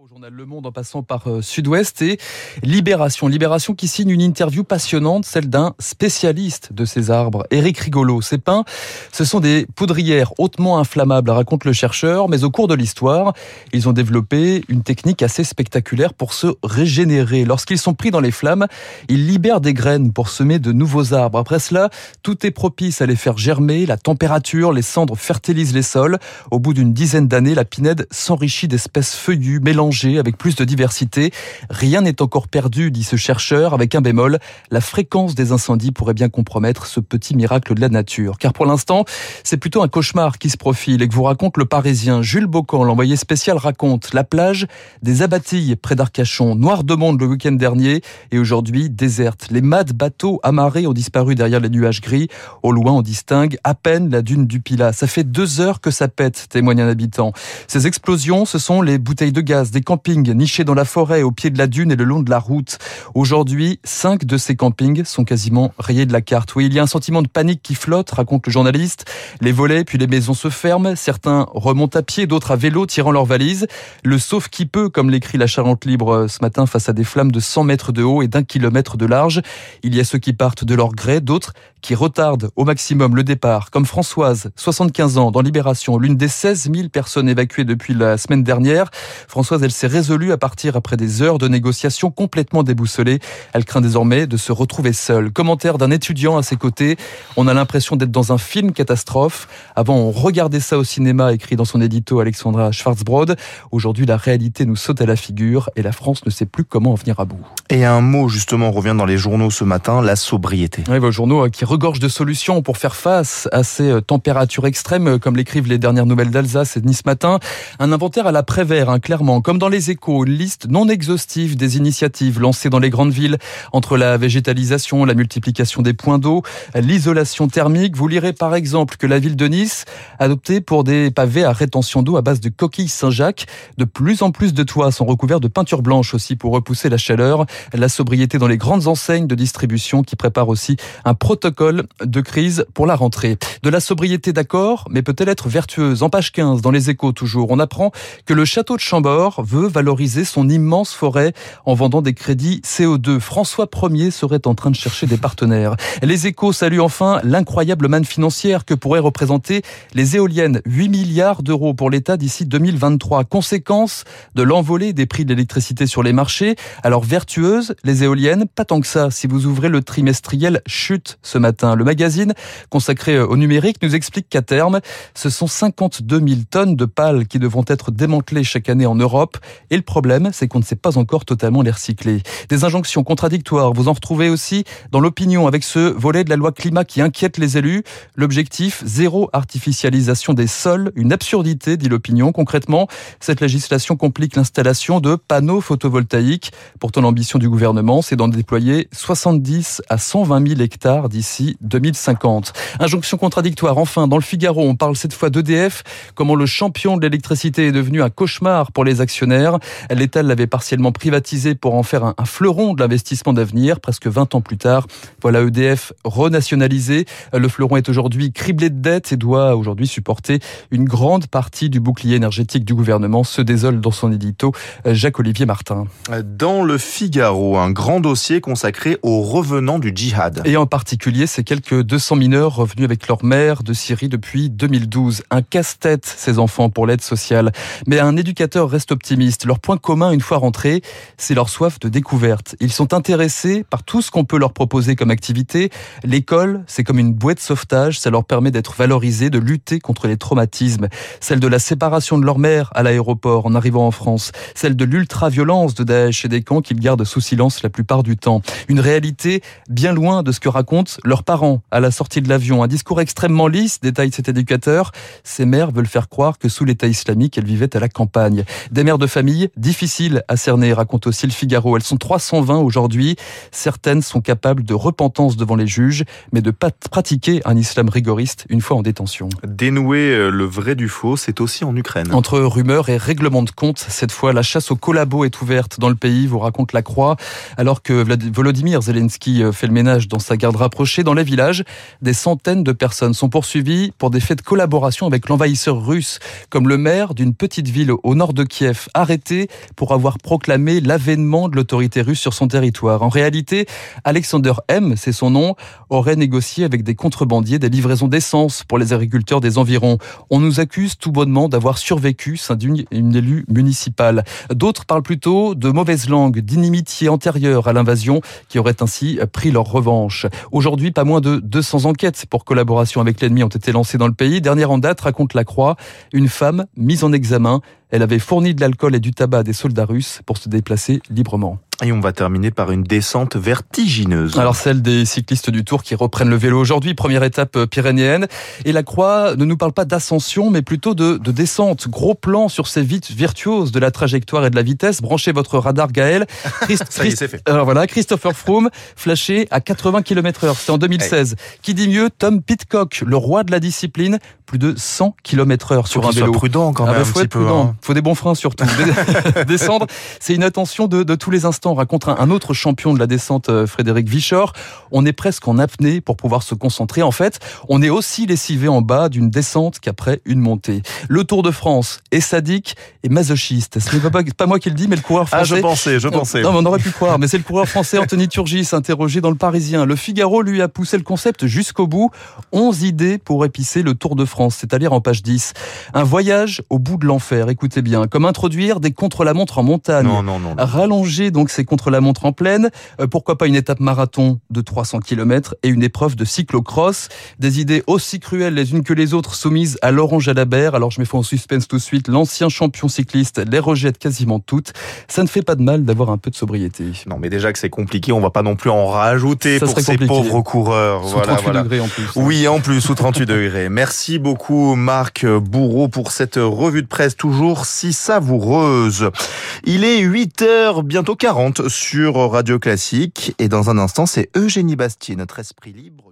Au journal Le Monde en passant par euh, Sud-Ouest et Libération. Libération qui signe une interview passionnante, celle d'un spécialiste de ces arbres, Éric Rigolo. Ces pins, ce sont des poudrières hautement inflammables, raconte le chercheur, mais au cours de l'histoire, ils ont développé une technique assez spectaculaire pour se régénérer. Lorsqu'ils sont pris dans les flammes, ils libèrent des graines pour semer de nouveaux arbres. Après cela, tout est propice à les faire germer, la température, les cendres fertilisent les sols. Au bout d'une dizaine d'années, la pinède s'enrichit d'espèces feuillues, mélangées avec plus de diversité. Rien n'est encore perdu, dit ce chercheur, avec un bémol. La fréquence des incendies pourrait bien compromettre ce petit miracle de la nature. Car pour l'instant, c'est plutôt un cauchemar qui se profile et que vous raconte le Parisien. Jules Bocan, l'envoyé spécial, raconte la plage des Abatilles près d'Arcachon, noir de monde le week-end dernier et aujourd'hui déserte. Les mâts bateaux amarrés ont disparu derrière les nuages gris. Au loin, on distingue à peine la dune du Pilat. Ça fait deux heures que ça pète, témoigne un habitant. Ces explosions, ce sont les bouteilles de gaz, des campings nichés dans la forêt, au pied de la dune et le long de la route. Aujourd'hui, cinq de ces campings sont quasiment rayés de la carte. Oui, il y a un sentiment de panique qui flotte, raconte le journaliste. Les volets puis les maisons se ferment. Certains remontent à pied, d'autres à vélo, tirant leurs valises. Le sauf qui peut, comme l'écrit la Charente Libre ce matin, face à des flammes de 100 mètres de haut et d'un kilomètre de large. Il y a ceux qui partent de leur gré, d'autres qui retardent au maximum le départ, comme Françoise, 75 ans, dans Libération, l'une des 16 000 personnes évacuées depuis la semaine dernière. Françoise, elle s'est résolue à partir après des heures de négociations complètement déboussolées. Elle craint désormais de se retrouver seule. Commentaire d'un étudiant à ses côtés. On a l'impression d'être dans un film catastrophe. Avant, on regardait ça au cinéma, écrit dans son édito Alexandra Schwarzbrod. Aujourd'hui, la réalité nous saute à la figure et la France ne sait plus comment en venir à bout. Et un mot, justement, revient dans les journaux ce matin, la sobriété. Oui, vos journaux euh, qui regorgent de solutions pour faire face à ces euh, températures extrêmes, euh, comme l'écrivent les dernières nouvelles d'Alsace et de Nice matin. Un inventaire à la Prévert, hein, clairement, comme dans les échos, liste non exhaustive des initiatives lancées dans les grandes villes entre la végétalisation, la multiplication des points d'eau, l'isolation thermique. Vous lirez par exemple que la ville de Nice a opté pour des pavés à rétention d'eau à base de coquilles Saint-Jacques. De plus en plus de toits sont recouverts de peinture blanche aussi pour repousser la chaleur. La sobriété dans les grandes enseignes de distribution qui préparent aussi un protocole de crise pour la rentrée. De la sobriété d'accord, mais peut-elle être vertueuse? En page 15, dans les échos toujours, on apprend que le château de Chambord veut valoriser son immense forêt en vendant des crédits CO2. François Ier serait en train de chercher des partenaires. Les échos saluent enfin l'incroyable manne financière que pourraient représenter les éoliennes. 8 milliards d'euros pour l'État d'ici 2023. Conséquence de l'envolée des prix de l'électricité sur les marchés. Alors vertueuses, les éoliennes, pas tant que ça. Si vous ouvrez le trimestriel Chute ce matin, le magazine consacré au numérique nous explique qu'à terme, ce sont 52 000 tonnes de pales qui devront être démantelées chaque année en Europe. Et le problème, c'est qu'on ne sait pas encore totalement les recycler. Des injonctions contradictoires, vous en retrouvez aussi dans l'opinion avec ce volet de la loi climat qui inquiète les élus. L'objectif, zéro artificialisation des sols, une absurdité, dit l'opinion. Concrètement, cette législation complique l'installation de panneaux photovoltaïques. Pourtant, l'ambition du gouvernement, c'est d'en déployer 70 à 120 000 hectares d'ici 2050. Injonction contradictoire. Enfin, dans le Figaro, on parle cette fois d'EDF, comment le champion de l'électricité est devenu un cauchemar pour les actionnaires. L'État l'avait partiellement privatisé pour en faire un, fleuron de l'investissement d'avenir. Presque 20 ans plus tard, voilà EDF renationalisé. Le fleuron est aujourd'hui criblé de dettes et doit aujourd'hui supporter une grande partie du bouclier énergétique du gouvernement, se désole dans son édito Jacques-Olivier Martin. Dans le Figaro, un grand dossier consacré aux revenants du djihad. Et en particulier, ces quelques 200 mineurs revenus avec leur mère de Syrie depuis 2012. Un casse-tête, ces enfants, pour l'aide sociale. Mais un éducateur reste optimiste. Leur point commun, une fois rentrés, c'est leur soif de découverte. Ils sont intéressés par tout ce qu'on peut leur proposer comme activité. L'école, c'est comme une bouée de sauvetage. Ça leur permet d'être valorisés, de lutter contre les traumatismes. Celle de la séparation de leur mère à l'aéroport en arrivant en France. Celle de l'ultra-violence de Daesh et des camps qu'ils gardent sous silence la plupart du temps. Une réalité bien loin de ce que racontent leurs parents à la sortie de l'avion. Un discours extrêmement lisse, détaille cet éducateur. Ces mères veulent faire croire que sous l'État islamique, elles vivaient à la campagne. Des mères de famille difficiles à cerner, raconte aussi le Figaro. Elles sont 320 aujourd'hui. Certaines sont capables de repentance devant les juges, mais de pas pratiquer un islam rigoriste une fois en détention. Dénouer euh, le vrai du faux, c'est aussi en Ukraine. Entre rumeurs et règlements de compte, cette fois, la chasse aux collabos est ouverte dans le pays, vous raconte la Croix, alors que Volodymyr Zelensky euh, fait le ménage dans sa garde rapprochée. Dans les villages, des centaines de personnes sont poursuivies pour des faits de collaboration avec l'envahisseur russe, comme le maire d'une petite ville au nord de Kiev, Arrêté pour avoir proclamé l'avènement de l'autorité russe sur son territoire. En réalité, Alexander M, c'est son nom, aurait négocié avec des contrebandiers des livraisons d'essence pour les agriculteurs des environs. On nous accuse tout bonnement d'avoir survécu, s'indigne une élue municipale. D'autres parlent plutôt de mauvaise langue, d'inimitié antérieure à l'invasion qui aurait ainsi pris leur revanche. Aujourd'hui, pas moins de 200 enquêtes pour collaboration avec l'ennemi ont été lancées dans le pays. Dernière en date, raconte la Croix, une femme mise en examen. Elle avait fourni de l'alcool et du tabac à des soldats russes pour se déplacer librement. Et on va terminer par une descente vertigineuse. Alors celle des cyclistes du Tour qui reprennent le vélo aujourd'hui, première étape euh, pyrénéenne. Et la Croix ne nous parle pas d'ascension, mais plutôt de, de, descente. Gros plan sur ces vites virtuoses de la trajectoire et de la vitesse. Branchez votre radar, Gaël. Christ, Ça y est, c'est fait. Alors voilà, Christopher Froome, flashé à 80 km heure. C'était en 2016. Qui dit mieux Tom Pitcock, le roi de la discipline, plus de 100 km heure sur un vélo. Soit prudent quand ah même. Bah, faut un être prudent. Hein. Faut des bons freins surtout. Descendre, c'est une attention de, de tous les instants on rencontre un autre champion de la descente, euh, Frédéric Vichor. On est presque en apnée pour pouvoir se concentrer. En fait, on est aussi lessivé en bas d'une descente qu'après une montée. Le Tour de France est sadique et masochiste. Ce n'est pas, pas moi qui le dis, mais le coureur français. Ah, je pensais, je pensais. Non, mais on aurait pu croire. Mais c'est le coureur français Anthony Turgis, interrogé dans le Parisien. Le Figaro lui a poussé le concept jusqu'au bout. 11 idées pour épicer le Tour de France, c'est-à-dire en page 10. Un voyage au bout de l'enfer. Écoutez bien. Comme introduire des contre-la-montre en montagne. Non, non, non. Rallonger donc ces contre-la-montre en pleine. Euh, pourquoi pas une étape marathon de 300 km et une épreuve de cyclocross? Des idées aussi cruelles les unes que les autres soumises à Laurent Jalabert. Alors je mets en suspense tout de suite. L'ancien champion cycliste les rejette quasiment toutes. Ça ne fait pas de mal d'avoir un peu de sobriété. Non, mais déjà que c'est compliqué, on va pas non plus en rajouter pour ces pauvres coureurs. Sous voilà, 38 voilà. degrés en plus. Hein. Oui, en plus, sous 38 degrés. Merci beaucoup, Marc Bourreau, pour cette revue de presse toujours si savoureuse. Il est 8h, bientôt 40 sur Radio Classique. Et dans un instant, c'est Eugénie Bastier, notre esprit libre.